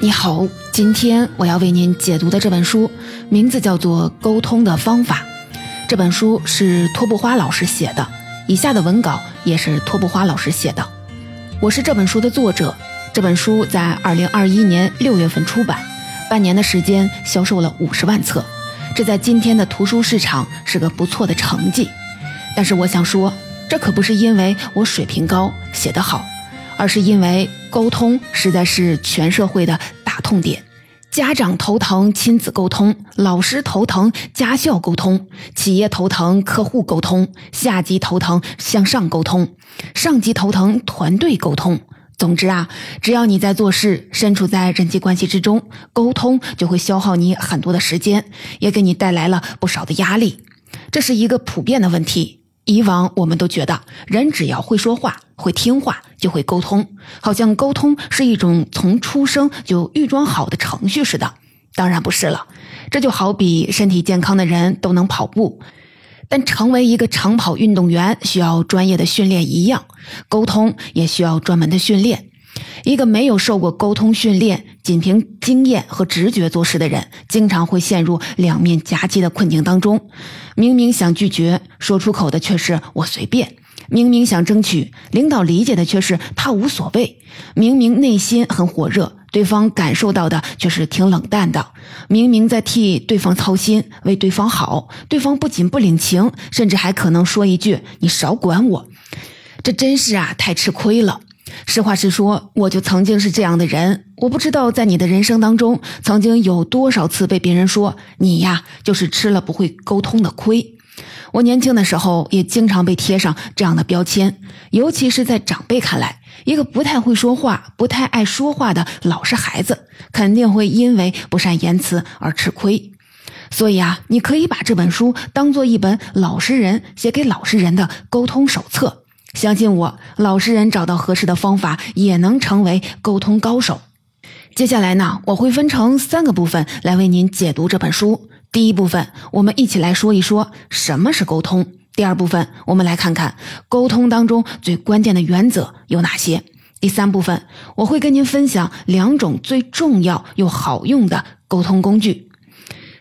你好，今天我要为您解读的这本书名字叫做《沟通的方法》。这本书是托布花老师写的，以下的文稿也是托布花老师写的。我是这本书的作者。这本书在二零二一年六月份出版，半年的时间销售了五十万册，这在今天的图书市场是个不错的成绩。但是我想说，这可不是因为我水平高、写得好。而是因为沟通实在是全社会的大痛点，家长头疼亲子沟通，老师头疼家校沟通，企业头疼客户沟通，下级头疼向上沟通，上级头疼团队沟通。总之啊，只要你在做事，身处在人际关系之中，沟通就会消耗你很多的时间，也给你带来了不少的压力。这是一个普遍的问题。以往我们都觉得，人只要会说话、会听话，就会沟通，好像沟通是一种从出生就预装好的程序似的。当然不是了，这就好比身体健康的人都能跑步，但成为一个长跑运动员需要专业的训练一样，沟通也需要专门的训练。一个没有受过沟通训练、仅凭经验和直觉做事的人，经常会陷入两面夹击的困境当中。明明想拒绝，说出口的却是“我随便”；明明想争取领导理解的，却是“他无所谓”；明明内心很火热，对方感受到的却是挺冷淡的；明明在替对方操心、为对方好，对方不仅不领情，甚至还可能说一句“你少管我”。这真是啊，太吃亏了。实话实说，我就曾经是这样的人。我不知道在你的人生当中，曾经有多少次被别人说你呀，就是吃了不会沟通的亏。我年轻的时候也经常被贴上这样的标签，尤其是在长辈看来，一个不太会说话、不太爱说话的老实孩子，肯定会因为不善言辞而吃亏。所以啊，你可以把这本书当做一本老实人写给老实人的沟通手册。相信我，老实人找到合适的方法，也能成为沟通高手。接下来呢，我会分成三个部分来为您解读这本书。第一部分，我们一起来说一说什么是沟通；第二部分，我们来看看沟通当中最关键的原则有哪些；第三部分，我会跟您分享两种最重要又好用的沟通工具。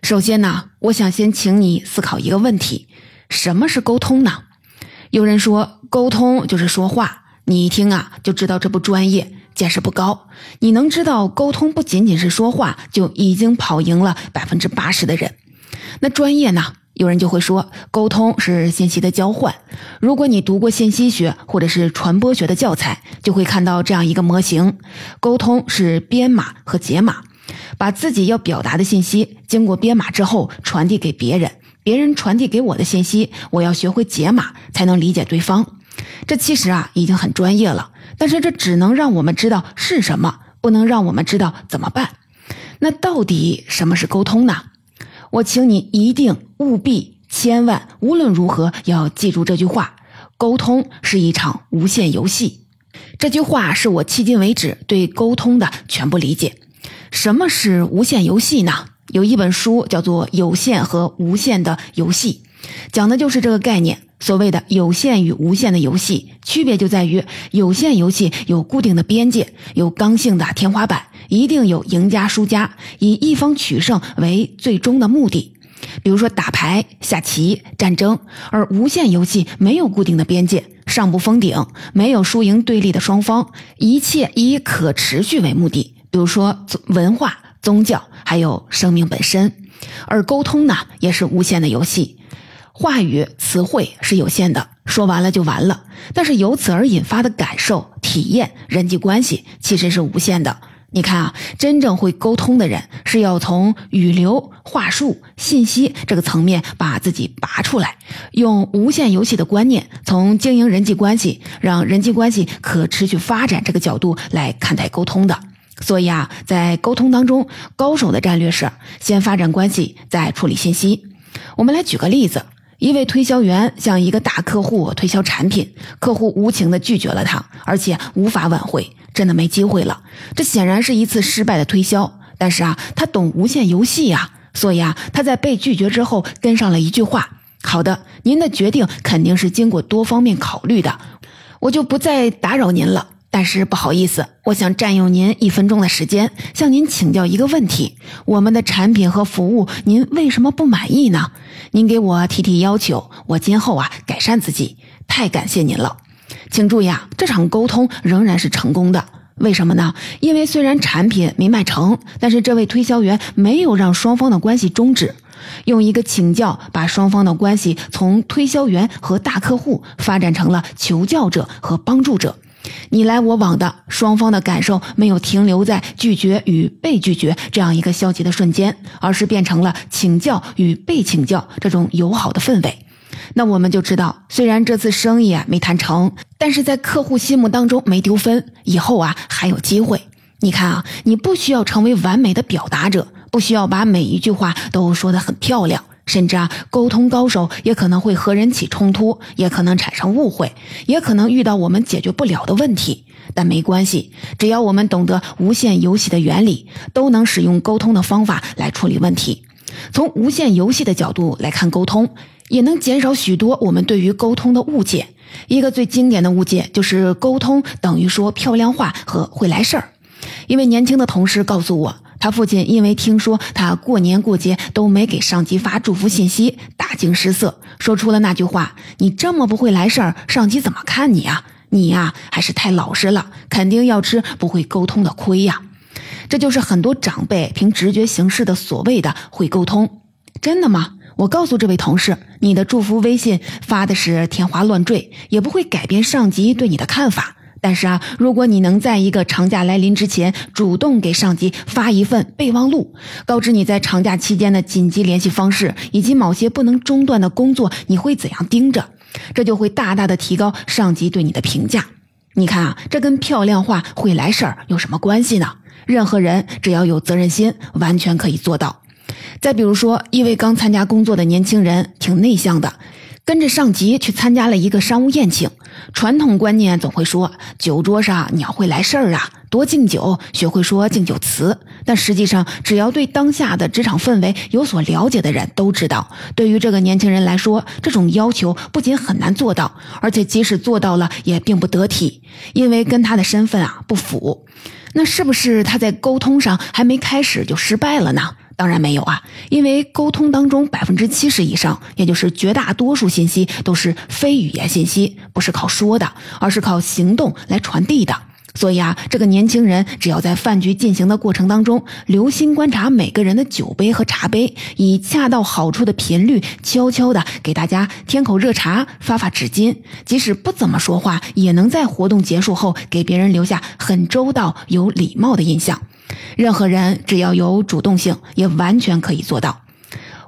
首先呢，我想先请你思考一个问题：什么是沟通呢？有人说沟通就是说话，你一听啊就知道这不专业，见识不高。你能知道沟通不仅仅是说话，就已经跑赢了百分之八十的人。那专业呢？有人就会说沟通是信息的交换。如果你读过信息学或者是传播学的教材，就会看到这样一个模型：沟通是编码和解码，把自己要表达的信息经过编码之后传递给别人。别人传递给我的信息，我要学会解码才能理解对方。这其实啊已经很专业了，但是这只能让我们知道是什么，不能让我们知道怎么办。那到底什么是沟通呢？我请你一定务必千万无论如何要记住这句话：沟通是一场无限游戏。这句话是我迄今为止对沟通的全部理解。什么是无限游戏呢？有一本书叫做《有限和无限的游戏》，讲的就是这个概念。所谓的有限与无限的游戏，区别就在于有限游戏有固定的边界，有刚性的天花板，一定有赢家输家，以一方取胜为最终的目的。比如说打牌、下棋、战争。而无限游戏没有固定的边界，上不封顶，没有输赢对立的双方，一切以可持续为目的。比如说文化。宗教还有生命本身，而沟通呢也是无限的游戏，话语词汇是有限的，说完了就完了。但是由此而引发的感受、体验、人际关系其实是无限的。你看啊，真正会沟通的人是要从语流、话术、信息这个层面把自己拔出来，用无限游戏的观念，从经营人际关系、让人际关系可持续发展这个角度来看待沟通的。所以啊，在沟通当中，高手的战略是先发展关系，再处理信息。我们来举个例子：一位推销员向一个大客户推销产品，客户无情的拒绝了他，而且无法挽回，真的没机会了。这显然是一次失败的推销。但是啊，他懂无限游戏呀，所以啊，他在被拒绝之后跟上了一句话：“好的，您的决定肯定是经过多方面考虑的，我就不再打扰您了。”但是不好意思，我想占用您一分钟的时间，向您请教一个问题：我们的产品和服务，您为什么不满意呢？您给我提提要求，我今后啊改善自己。太感谢您了。请注意啊，这场沟通仍然是成功的。为什么呢？因为虽然产品没卖成，但是这位推销员没有让双方的关系终止，用一个请教把双方的关系从推销员和大客户发展成了求教者和帮助者。你来我往的，双方的感受没有停留在拒绝与被拒绝这样一个消极的瞬间，而是变成了请教与被请教这种友好的氛围。那我们就知道，虽然这次生意啊没谈成，但是在客户心目当中没丢分，以后啊还有机会。你看啊，你不需要成为完美的表达者，不需要把每一句话都说得很漂亮。甚至啊，沟通高手也可能会和人起冲突，也可能产生误会，也可能遇到我们解决不了的问题。但没关系，只要我们懂得无限游戏的原理，都能使用沟通的方法来处理问题。从无限游戏的角度来看沟通，也能减少许多我们对于沟通的误解。一个最经典的误解就是沟通等于说漂亮话和会来事儿。一位年轻的同事告诉我。他父亲因为听说他过年过节都没给上级发祝福信息，大惊失色，说出了那句话：“你这么不会来事儿，上级怎么看你啊？你呀，还是太老实了，肯定要吃不会沟通的亏呀！”这就是很多长辈凭直觉行事的所谓的会沟通，真的吗？我告诉这位同事，你的祝福微信发的是天花乱坠，也不会改变上级对你的看法。但是啊，如果你能在一个长假来临之前主动给上级发一份备忘录，告知你在长假期间的紧急联系方式以及某些不能中断的工作，你会怎样盯着？这就会大大的提高上级对你的评价。你看啊，这跟漂亮话会来事儿有什么关系呢？任何人只要有责任心，完全可以做到。再比如说，一位刚参加工作的年轻人，挺内向的。跟着上级去参加了一个商务宴请，传统观念总会说酒桌上你要会来事儿啊，多敬酒，学会说敬酒词。但实际上，只要对当下的职场氛围有所了解的人都知道，对于这个年轻人来说，这种要求不仅很难做到，而且即使做到了也并不得体，因为跟他的身份啊不符。那是不是他在沟通上还没开始就失败了呢？当然没有啊，因为沟通当中百分之七十以上，也就是绝大多数信息都是非语言信息，不是靠说的，而是靠行动来传递的。所以啊，这个年轻人只要在饭局进行的过程当中，留心观察每个人的酒杯和茶杯，以恰到好处的频率，悄悄的给大家添口热茶，发发纸巾，即使不怎么说话，也能在活动结束后给别人留下很周到、有礼貌的印象。任何人只要有主动性，也完全可以做到。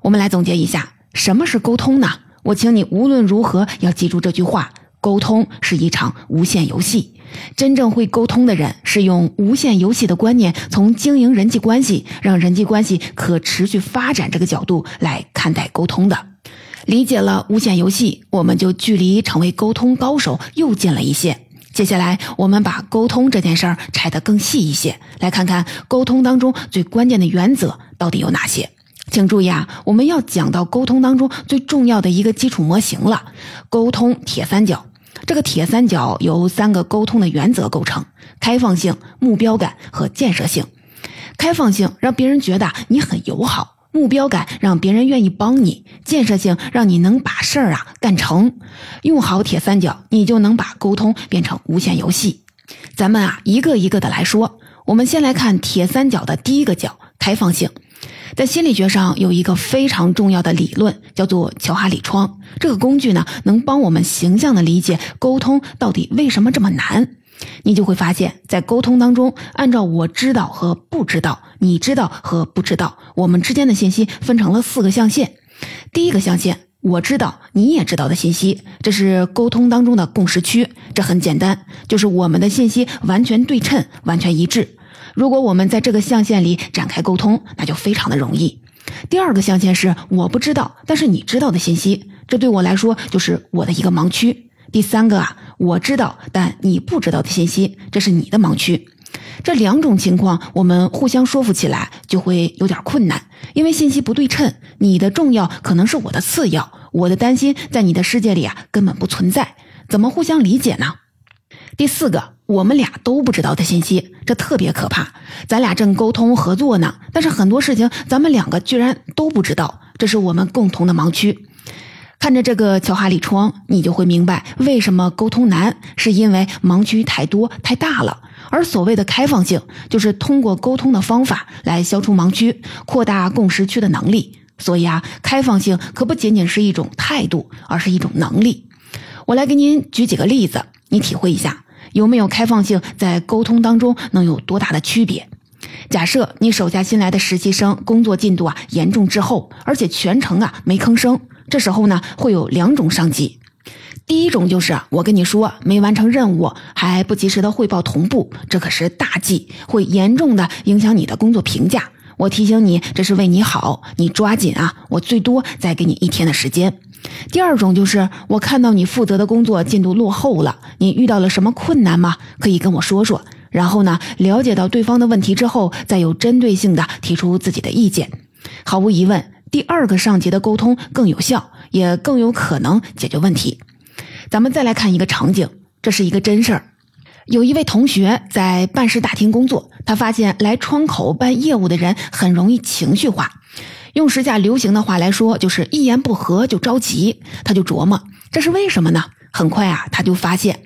我们来总结一下，什么是沟通呢？我请你无论如何要记住这句话：沟通是一场无限游戏。真正会沟通的人，是用无限游戏的观念，从经营人际关系、让人际关系可持续发展这个角度来看待沟通的。理解了无限游戏，我们就距离成为沟通高手又近了一些。接下来，我们把沟通这件事儿拆得更细一些，来看看沟通当中最关键的原则到底有哪些。请注意啊，我们要讲到沟通当中最重要的一个基础模型了——沟通铁三角。这个铁三角由三个沟通的原则构成：开放性、目标感和建设性。开放性让别人觉得你很友好。目标感让别人愿意帮你，建设性让你能把事儿啊干成。用好铁三角，你就能把沟通变成无限游戏。咱们啊一个一个的来说。我们先来看铁三角的第一个角——开放性。在心理学上有一个非常重要的理论，叫做乔哈里窗。这个工具呢，能帮我们形象的理解沟通到底为什么这么难。你就会发现，在沟通当中，按照我知道和不知道，你知道和不知道，我们之间的信息分成了四个象限。第一个象限，我知道你也知道的信息，这是沟通当中的共识区。这很简单，就是我们的信息完全对称、完全一致。如果我们在这个象限里展开沟通，那就非常的容易。第二个象限是我不知道，但是你知道的信息，这对我来说就是我的一个盲区。第三个啊，我知道，但你不知道的信息，这是你的盲区。这两种情况，我们互相说服起来就会有点困难，因为信息不对称，你的重要可能是我的次要，我的担心在你的世界里啊根本不存在，怎么互相理解呢？第四个，我们俩都不知道的信息，这特别可怕。咱俩正沟通合作呢，但是很多事情咱们两个居然都不知道，这是我们共同的盲区。看着这个乔哈里窗，你就会明白为什么沟通难，是因为盲区太多太大了。而所谓的开放性，就是通过沟通的方法来消除盲区，扩大共识区的能力。所以啊，开放性可不仅仅是一种态度，而是一种能力。我来给您举几个例子，你体会一下有没有开放性在沟通当中能有多大的区别。假设你手下新来的实习生工作进度啊严重滞后，而且全程啊没吭声。这时候呢，会有两种上级。第一种就是我跟你说没完成任务，还不及时的汇报同步，这可是大忌，会严重的影响你的工作评价。我提醒你，这是为你好，你抓紧啊！我最多再给你一天的时间。第二种就是我看到你负责的工作进度落后了，你遇到了什么困难吗？可以跟我说说。然后呢，了解到对方的问题之后，再有针对性的提出自己的意见。毫无疑问。第二个上级的沟通更有效，也更有可能解决问题。咱们再来看一个场景，这是一个真事儿。有一位同学在办事大厅工作，他发现来窗口办业务的人很容易情绪化，用时下流行的话来说，就是一言不合就着急。他就琢磨，这是为什么呢？很快啊，他就发现。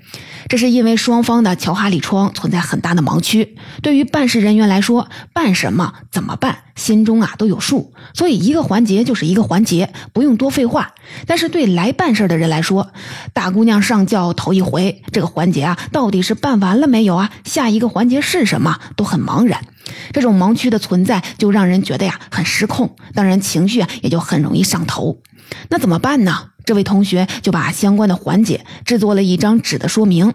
这是因为双方的乔哈里窗存在很大的盲区，对于办事人员来说，办什么、怎么办，心中啊都有数，所以一个环节就是一个环节，不用多废话。但是对来办事的人来说，大姑娘上轿头一回，这个环节啊到底是办完了没有啊？下一个环节是什么，都很茫然。这种盲区的存在，就让人觉得呀很失控，当然情绪也就很容易上头。那怎么办呢？这位同学就把相关的环节制作了一张纸的说明，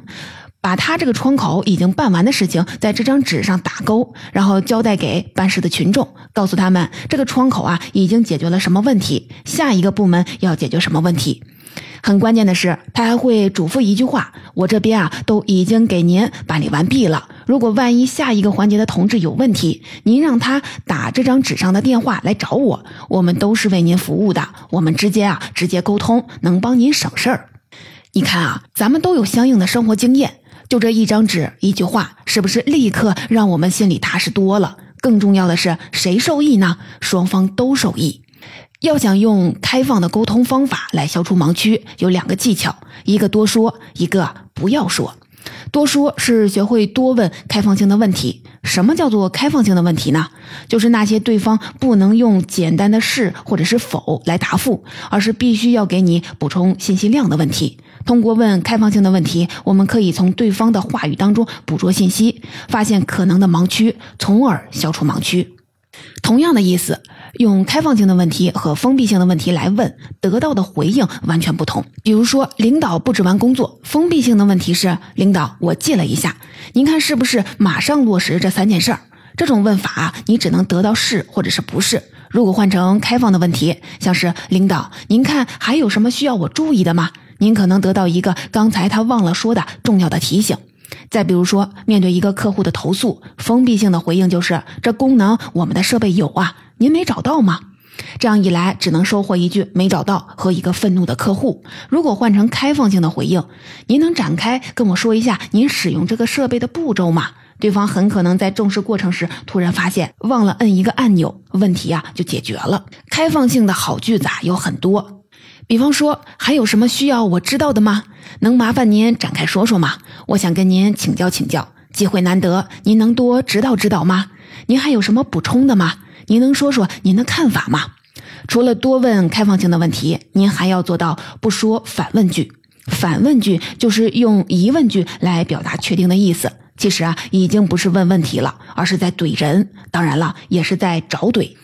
把他这个窗口已经办完的事情在这张纸上打勾，然后交代给办事的群众，告诉他们这个窗口啊已经解决了什么问题，下一个部门要解决什么问题。很关键的是，他还会嘱咐一句话：“我这边啊都已经给您办理完毕了。如果万一下一个环节的同志有问题，您让他打这张纸上的电话来找我。我们都是为您服务的，我们之间啊直接沟通能帮您省事儿。你看啊，咱们都有相应的生活经验，就这一张纸一句话，是不是立刻让我们心里踏实多了？更重要的是，谁受益呢？双方都受益。”要想用开放的沟通方法来消除盲区，有两个技巧：一个多说，一个不要说。多说是学会多问开放性的问题。什么叫做开放性的问题呢？就是那些对方不能用简单的是或者是否来答复，而是必须要给你补充信息量的问题。通过问开放性的问题，我们可以从对方的话语当中捕捉信息，发现可能的盲区，从而消除盲区。同样的意思。用开放性的问题和封闭性的问题来问，得到的回应完全不同。比如说，领导布置完工作，封闭性的问题是：领导，我记了一下，您看是不是马上落实这三件事儿？这种问法，你只能得到是或者是不是。如果换成开放的问题，像是领导，您看还有什么需要我注意的吗？您可能得到一个刚才他忘了说的重要的提醒。再比如说，面对一个客户的投诉，封闭性的回应就是：这功能我们的设备有啊。您没找到吗？这样一来，只能收获一句“没找到”和一个愤怒的客户。如果换成开放性的回应，您能展开跟我说一下您使用这个设备的步骤吗？对方很可能在重视过程时突然发现忘了摁一个按钮，问题啊就解决了。开放性的好句子啊有很多，比方说还有什么需要我知道的吗？能麻烦您展开说说吗？我想跟您请教请教，机会难得，您能多指导指导吗？您还有什么补充的吗？您能说说您的看法吗？除了多问开放性的问题，您还要做到不说反问句。反问句就是用疑问句来表达确定的意思。其实啊，已经不是问问题了，而是在怼人。当然了，也是在找怼。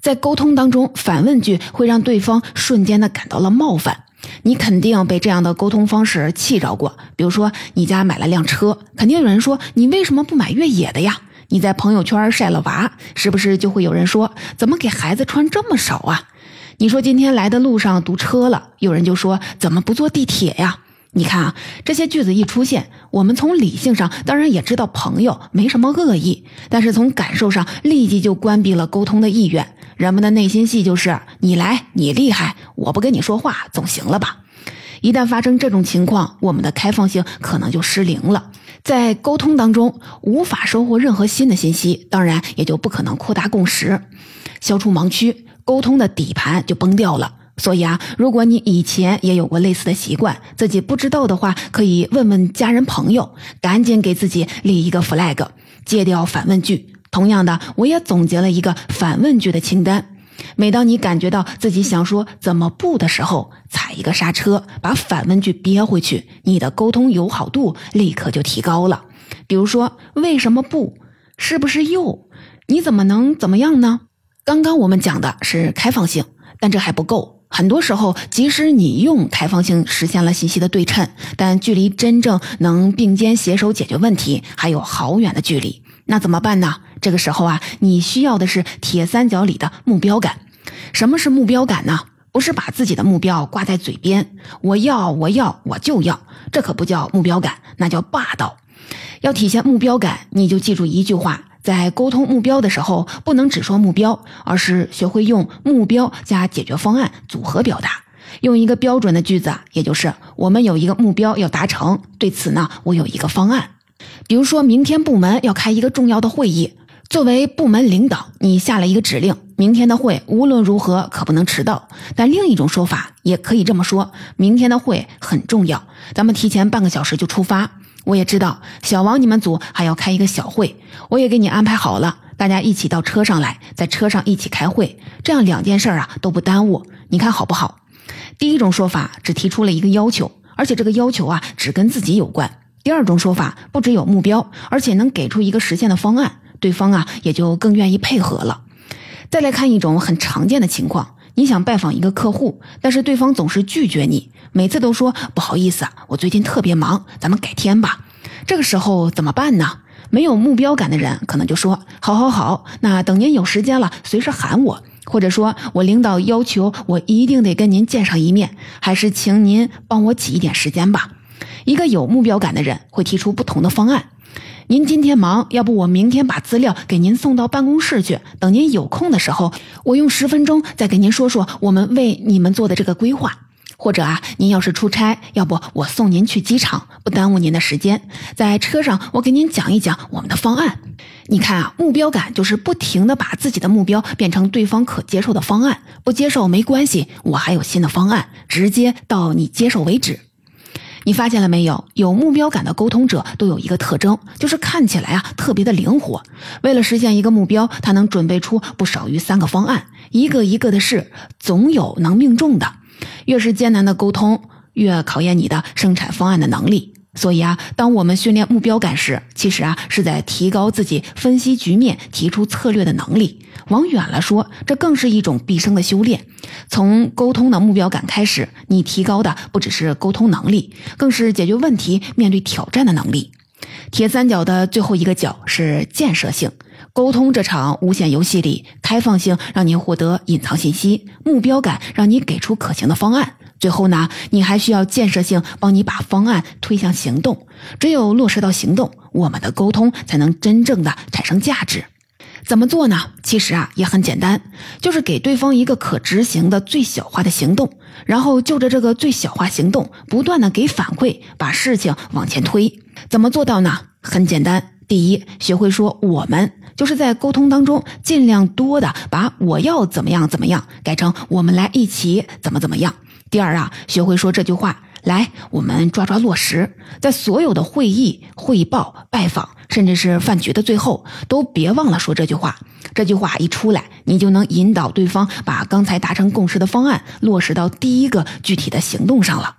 在沟通当中，反问句会让对方瞬间的感到了冒犯。你肯定被这样的沟通方式气着过。比如说，你家买了辆车，肯定有人说你为什么不买越野的呀？你在朋友圈晒了娃，是不是就会有人说怎么给孩子穿这么少啊？你说今天来的路上堵车了，有人就说怎么不坐地铁呀？你看啊，这些句子一出现，我们从理性上当然也知道朋友没什么恶意，但是从感受上立即就关闭了沟通的意愿。人们的内心戏就是你来你厉害，我不跟你说话总行了吧？一旦发生这种情况，我们的开放性可能就失灵了。在沟通当中，无法收获任何新的信息，当然也就不可能扩大共识，消除盲区，沟通的底盘就崩掉了。所以啊，如果你以前也有过类似的习惯，自己不知道的话，可以问问家人朋友，赶紧给自己立一个 flag，戒掉反问句。同样的，我也总结了一个反问句的清单。每当你感觉到自己想说怎么不的时候，踩一个刹车，把反问句憋回去，你的沟通友好度立刻就提高了。比如说，为什么不？是不是又？你怎么能怎么样呢？刚刚我们讲的是开放性，但这还不够。很多时候，即使你用开放性实现了信息的对称，但距离真正能并肩携手解决问题还有好远的距离。那怎么办呢？这个时候啊，你需要的是铁三角里的目标感。什么是目标感呢？不是把自己的目标挂在嘴边，我要，我要，我就要，这可不叫目标感，那叫霸道。要体现目标感，你就记住一句话：在沟通目标的时候，不能只说目标，而是学会用目标加解决方案组合表达。用一个标准的句子，也就是我们有一个目标要达成，对此呢，我有一个方案。比如说明天部门要开一个重要的会议。作为部门领导，你下了一个指令：明天的会无论如何可不能迟到。但另一种说法也可以这么说：明天的会很重要，咱们提前半个小时就出发。我也知道小王你们组还要开一个小会，我也给你安排好了，大家一起到车上来，在车上一起开会，这样两件事啊都不耽误。你看好不好？第一种说法只提出了一个要求，而且这个要求啊只跟自己有关。第二种说法不只有目标，而且能给出一个实现的方案。对方啊，也就更愿意配合了。再来看一种很常见的情况：你想拜访一个客户，但是对方总是拒绝你，每次都说不好意思啊，我最近特别忙，咱们改天吧。这个时候怎么办呢？没有目标感的人可能就说：好好好，那等您有时间了，随时喊我，或者说我领导要求我一定得跟您见上一面，还是请您帮我挤一点时间吧。一个有目标感的人会提出不同的方案。您今天忙，要不我明天把资料给您送到办公室去。等您有空的时候，我用十分钟再给您说说我们为你们做的这个规划。或者啊，您要是出差，要不我送您去机场，不耽误您的时间。在车上，我给您讲一讲我们的方案。你看啊，目标感就是不停的把自己的目标变成对方可接受的方案。不接受没关系，我还有新的方案，直接到你接受为止。你发现了没有？有目标感的沟通者都有一个特征，就是看起来啊特别的灵活。为了实现一个目标，他能准备出不少于三个方案，一个一个的试，总有能命中的。越是艰难的沟通，越考验你的生产方案的能力。所以啊，当我们训练目标感时，其实啊是在提高自己分析局面、提出策略的能力。往远了说，这更是一种毕生的修炼。从沟通的目标感开始，你提高的不只是沟通能力，更是解决问题、面对挑战的能力。铁三角的最后一个角是建设性。沟通这场无限游戏里，开放性让你获得隐藏信息，目标感让你给出可行的方案。最后呢，你还需要建设性帮你把方案推向行动。只有落实到行动，我们的沟通才能真正的产生价值。怎么做呢？其实啊，也很简单，就是给对方一个可执行的最小化的行动，然后就着这个最小化行动，不断的给反馈，把事情往前推。怎么做到呢？很简单，第一，学会说我们，就是在沟通当中尽量多的把我要怎么样怎么样改成我们来一起怎么怎么样。第二啊，学会说这句话，来，我们抓抓落实，在所有的会议、汇报、拜访，甚至是饭局的最后，都别忘了说这句话。这句话一出来，你就能引导对方把刚才达成共识的方案落实到第一个具体的行动上了。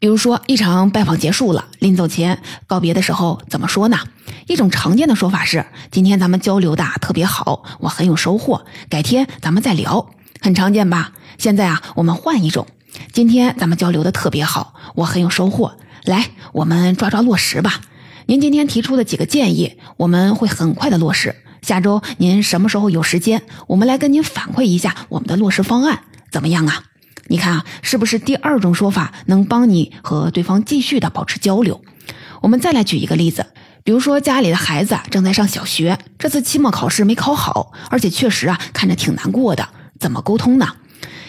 比如说，一场拜访结束了，临走前告别的时候怎么说呢？一种常见的说法是：“今天咱们交流的特别好，我很有收获，改天咱们再聊。”很常见吧？现在啊，我们换一种。今天咱们交流的特别好，我很有收获。来，我们抓抓落实吧。您今天提出的几个建议，我们会很快的落实。下周您什么时候有时间？我们来跟您反馈一下我们的落实方案，怎么样啊？你看啊，是不是第二种说法能帮你和对方继续的保持交流？我们再来举一个例子，比如说家里的孩子正在上小学，这次期末考试没考好，而且确实啊看着挺难过的，怎么沟通呢？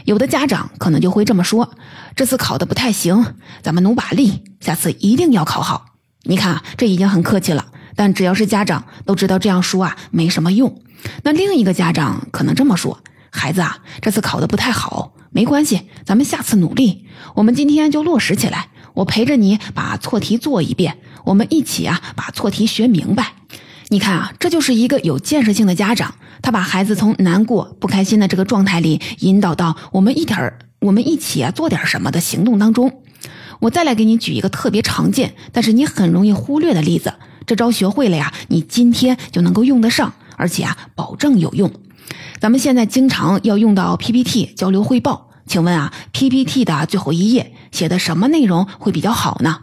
有的家长可能就会这么说：“这次考的不太行，咱们努把力，下次一定要考好。”你看啊，这已经很客气了。但只要是家长都知道这样说啊没什么用。那另一个家长可能这么说：“孩子啊，这次考的不太好，没关系，咱们下次努力。我们今天就落实起来，我陪着你把错题做一遍，我们一起啊把错题学明白。”你看啊，这就是一个有建设性的家长。他把孩子从难过、不开心的这个状态里引导到我们一点儿，我们一起啊做点什么的行动当中。我再来给你举一个特别常见，但是你很容易忽略的例子。这招学会了呀，你今天就能够用得上，而且啊，保证有用。咱们现在经常要用到 PPT 交流汇报，请问啊，PPT 的最后一页写的什么内容会比较好呢？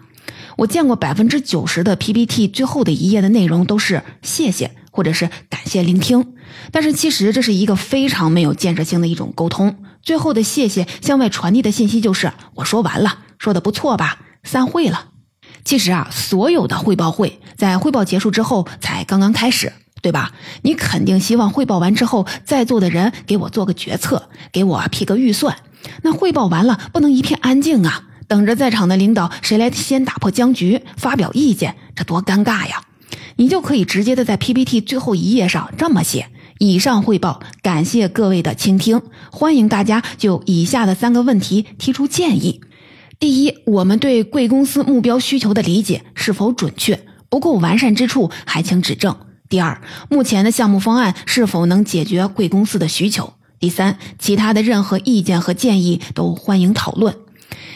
我见过百分之九十的 PPT 最后的一页的内容都是谢谢或者是感谢聆听。但是其实这是一个非常没有建设性的一种沟通。最后的谢谢向外传递的信息就是我说完了，说的不错吧，散会了。其实啊，所有的汇报会在汇报结束之后才刚刚开始，对吧？你肯定希望汇报完之后，在座的人给我做个决策，给我批个预算。那汇报完了不能一片安静啊，等着在场的领导谁来先打破僵局，发表意见，这多尴尬呀！你就可以直接的在 PPT 最后一页上这么写：以上汇报，感谢各位的倾听，欢迎大家就以下的三个问题提出建议。第一，我们对贵公司目标需求的理解是否准确？不够完善之处还请指正。第二，目前的项目方案是否能解决贵公司的需求？第三，其他的任何意见和建议都欢迎讨论。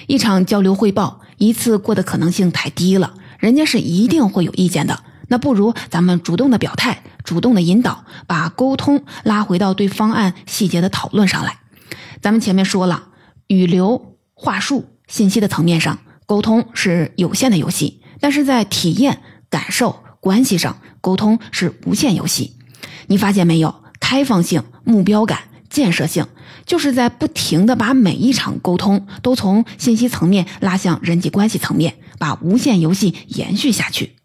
一场交流汇报一次过的可能性太低了，人家是一定会有意见的。那不如咱们主动的表态，主动的引导，把沟通拉回到对方案细节的讨论上来。咱们前面说了，语流、话术、信息的层面上，沟通是有限的游戏；但是在体验、感受、关系上，沟通是无限游戏。你发现没有？开放性、目标感、建设性，就是在不停的把每一场沟通都从信息层面拉向人际关系层面，把无限游戏延续下去。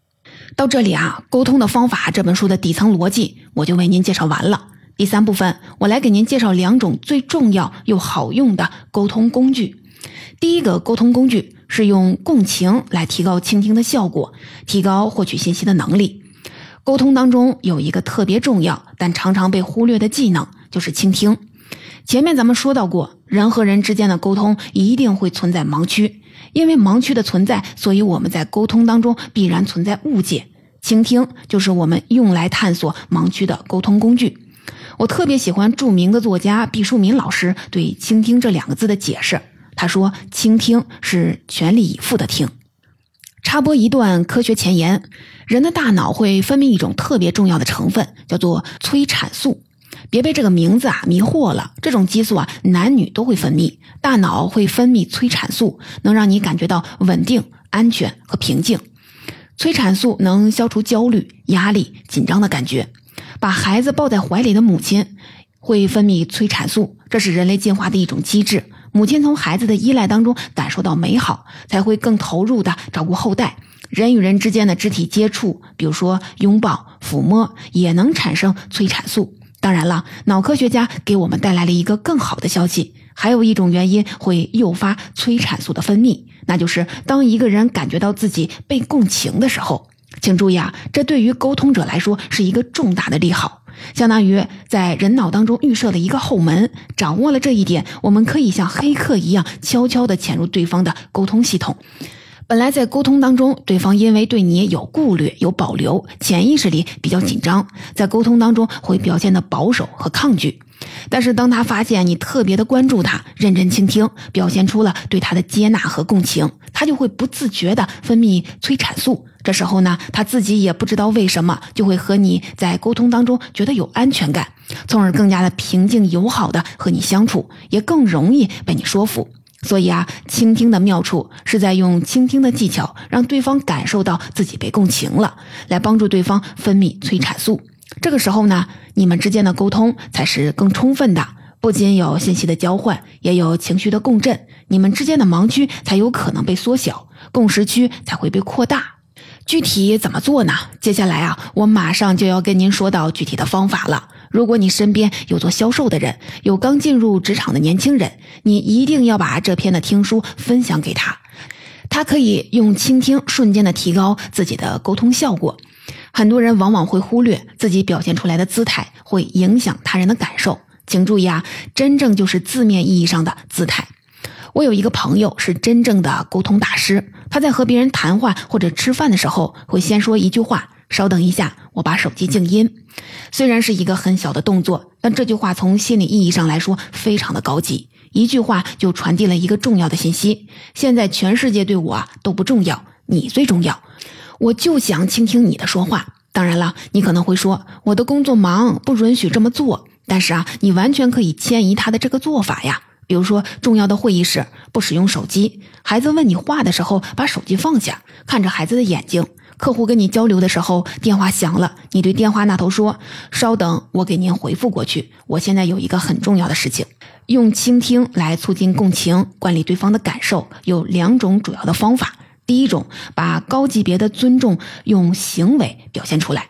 到这里啊，沟通的方法这本书的底层逻辑我就为您介绍完了。第三部分，我来给您介绍两种最重要又好用的沟通工具。第一个沟通工具是用共情来提高倾听的效果，提高获取信息的能力。沟通当中有一个特别重要但常常被忽略的技能，就是倾听。前面咱们说到过，人和人之间的沟通一定会存在盲区。因为盲区的存在，所以我们在沟通当中必然存在误解。倾听就是我们用来探索盲区的沟通工具。我特别喜欢著名的作家毕淑敏老师对“倾听”这两个字的解释。他说：“倾听是全力以赴的听。”插播一段科学前沿：人的大脑会分泌一种特别重要的成分，叫做催产素。别被这个名字啊迷惑了，这种激素啊，男女都会分泌。大脑会分泌催产素，能让你感觉到稳定、安全和平静。催产素能消除焦虑、压力、紧张的感觉。把孩子抱在怀里的母亲会分泌催产素，这是人类进化的一种机制。母亲从孩子的依赖当中感受到美好，才会更投入的照顾后代。人与人之间的肢体接触，比如说拥抱、抚摸，也能产生催产素。当然了，脑科学家给我们带来了一个更好的消息，还有一种原因会诱发催产素的分泌，那就是当一个人感觉到自己被共情的时候。请注意啊，这对于沟通者来说是一个重大的利好，相当于在人脑当中预设了一个后门。掌握了这一点，我们可以像黑客一样悄悄地潜入对方的沟通系统。本来在沟通当中，对方因为对你有顾虑、有保留，潜意识里比较紧张，在沟通当中会表现的保守和抗拒。但是当他发现你特别的关注他、认真倾听，表现出了对他的接纳和共情，他就会不自觉的分泌催产素。这时候呢，他自己也不知道为什么，就会和你在沟通当中觉得有安全感，从而更加的平静友好的和你相处，也更容易被你说服。所以啊，倾听的妙处是在用倾听的技巧，让对方感受到自己被共情了，来帮助对方分泌催产素。这个时候呢，你们之间的沟通才是更充分的，不仅有信息的交换，也有情绪的共振，你们之间的盲区才有可能被缩小，共识区才会被扩大。具体怎么做呢？接下来啊，我马上就要跟您说到具体的方法了。如果你身边有做销售的人，有刚进入职场的年轻人，你一定要把这篇的听书分享给他，他可以用倾听瞬间的提高自己的沟通效果。很多人往往会忽略自己表现出来的姿态会影响他人的感受，请注意啊，真正就是字面意义上的姿态。我有一个朋友是真正的沟通大师，他在和别人谈话或者吃饭的时候，会先说一句话：“稍等一下，我把手机静音。”虽然是一个很小的动作，但这句话从心理意义上来说非常的高级。一句话就传递了一个重要的信息：现在全世界对我都不重要，你最重要。我就想倾听你的说话。当然了，你可能会说我的工作忙，不允许这么做。但是啊，你完全可以迁移他的这个做法呀。比如说，重要的会议室不使用手机；孩子问你话的时候，把手机放下，看着孩子的眼睛；客户跟你交流的时候，电话响了，你对电话那头说：“稍等，我给您回复过去。我现在有一个很重要的事情。”用倾听来促进共情，管理对方的感受，有两种主要的方法。第一种，把高级别的尊重用行为表现出来，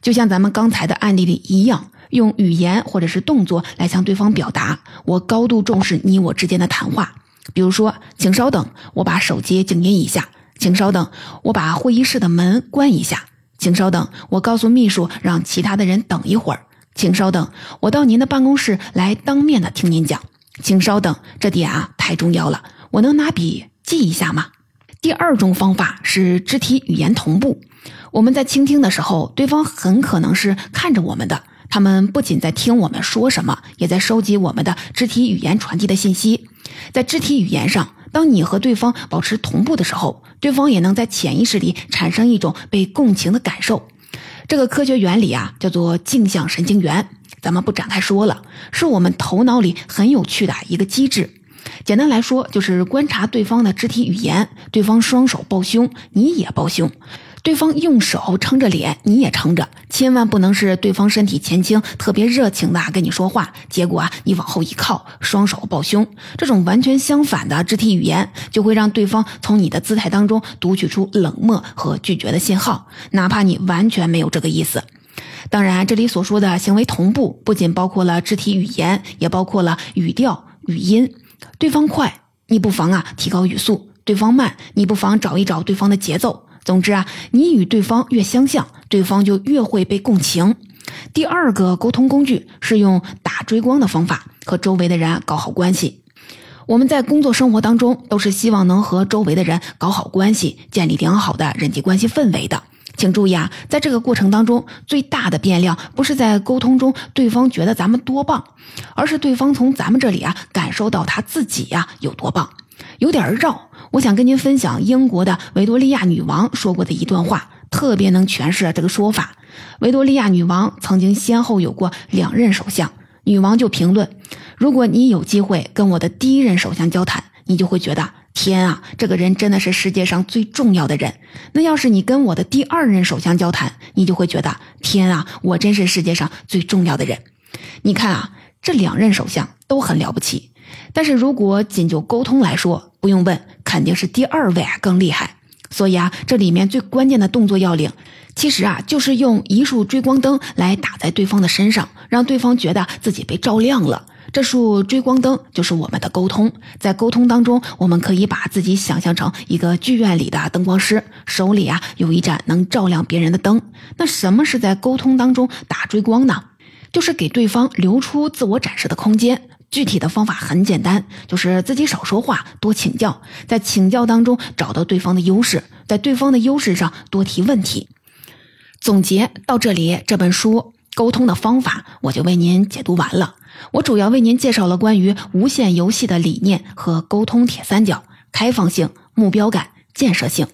就像咱们刚才的案例里一样。用语言或者是动作来向对方表达，我高度重视你我之间的谈话。比如说，请稍等，我把手机静音一下；请稍等，我把会议室的门关一下；请稍等，我告诉秘书让其他的人等一会儿；请稍等，我到您的办公室来当面的听您讲；请稍等，这点啊太重要了，我能拿笔记一下吗？第二种方法是肢体语言同步。我们在倾听的时候，对方很可能是看着我们的。他们不仅在听我们说什么，也在收集我们的肢体语言传递的信息。在肢体语言上，当你和对方保持同步的时候，对方也能在潜意识里产生一种被共情的感受。这个科学原理啊，叫做镜像神经元。咱们不展开说了，是我们头脑里很有趣的一个机制。简单来说，就是观察对方的肢体语言，对方双手抱胸，你也抱胸。对方用手撑着脸，你也撑着，千万不能是对方身体前倾，特别热情的跟你说话，结果啊，你往后一靠，双手抱胸，这种完全相反的肢体语言，就会让对方从你的姿态当中读取出冷漠和拒绝的信号，哪怕你完全没有这个意思。当然，这里所说的行为同步，不仅包括了肢体语言，也包括了语调、语音。对方快，你不妨啊提高语速；对方慢，你不妨找一找对方的节奏。总之啊，你与对方越相像，对方就越会被共情。第二个沟通工具是用打追光的方法和周围的人搞好关系。我们在工作生活当中都是希望能和周围的人搞好关系，建立良好的人际关系氛围的。请注意啊，在这个过程当中，最大的变量不是在沟通中对方觉得咱们多棒，而是对方从咱们这里啊感受到他自己呀有多棒。有点绕。我想跟您分享英国的维多利亚女王说过的一段话，特别能诠释这个说法。维多利亚女王曾经先后有过两任首相，女王就评论：如果你有机会跟我的第一任首相交谈，你就会觉得天啊，这个人真的是世界上最重要的人。那要是你跟我的第二任首相交谈，你就会觉得天啊，我真是世界上最重要的人。你看啊，这两任首相都很了不起，但是如果仅就沟通来说，不用问。肯定是第二位啊更厉害，所以啊，这里面最关键的动作要领，其实啊就是用一束追光灯来打在对方的身上，让对方觉得自己被照亮了。这束追光灯就是我们的沟通，在沟通当中，我们可以把自己想象成一个剧院里的灯光师，手里啊有一盏能照亮别人的灯。那什么是在沟通当中打追光呢？就是给对方留出自我展示的空间。具体的方法很简单，就是自己少说话，多请教，在请教当中找到对方的优势，在对方的优势上多提问题。总结到这里，这本书沟通的方法我就为您解读完了。我主要为您介绍了关于无限游戏的理念和沟通铁三角：开放性、目标感、建设性。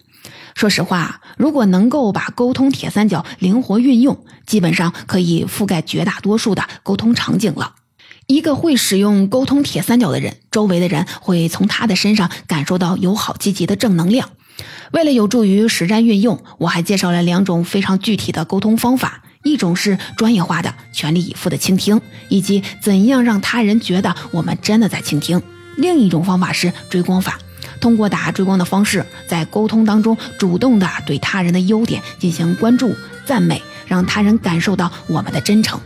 说实话，如果能够把沟通铁三角灵活运用，基本上可以覆盖绝大多数的沟通场景了。一个会使用沟通铁三角的人，周围的人会从他的身上感受到友好、积极的正能量。为了有助于实战运用，我还介绍了两种非常具体的沟通方法：一种是专业化的、全力以赴的倾听，以及怎样让他人觉得我们真的在倾听；另一种方法是追光法，通过打追光的方式，在沟通当中主动的对他人的优点进行关注、赞美，让他人感受到我们的真诚。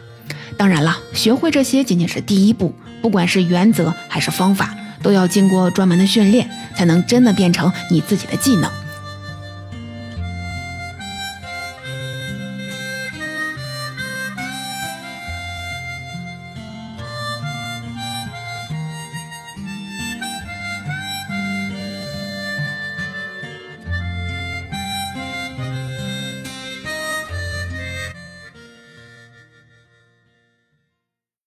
当然了，学会这些仅仅是第一步，不管是原则还是方法，都要经过专门的训练，才能真的变成你自己的技能。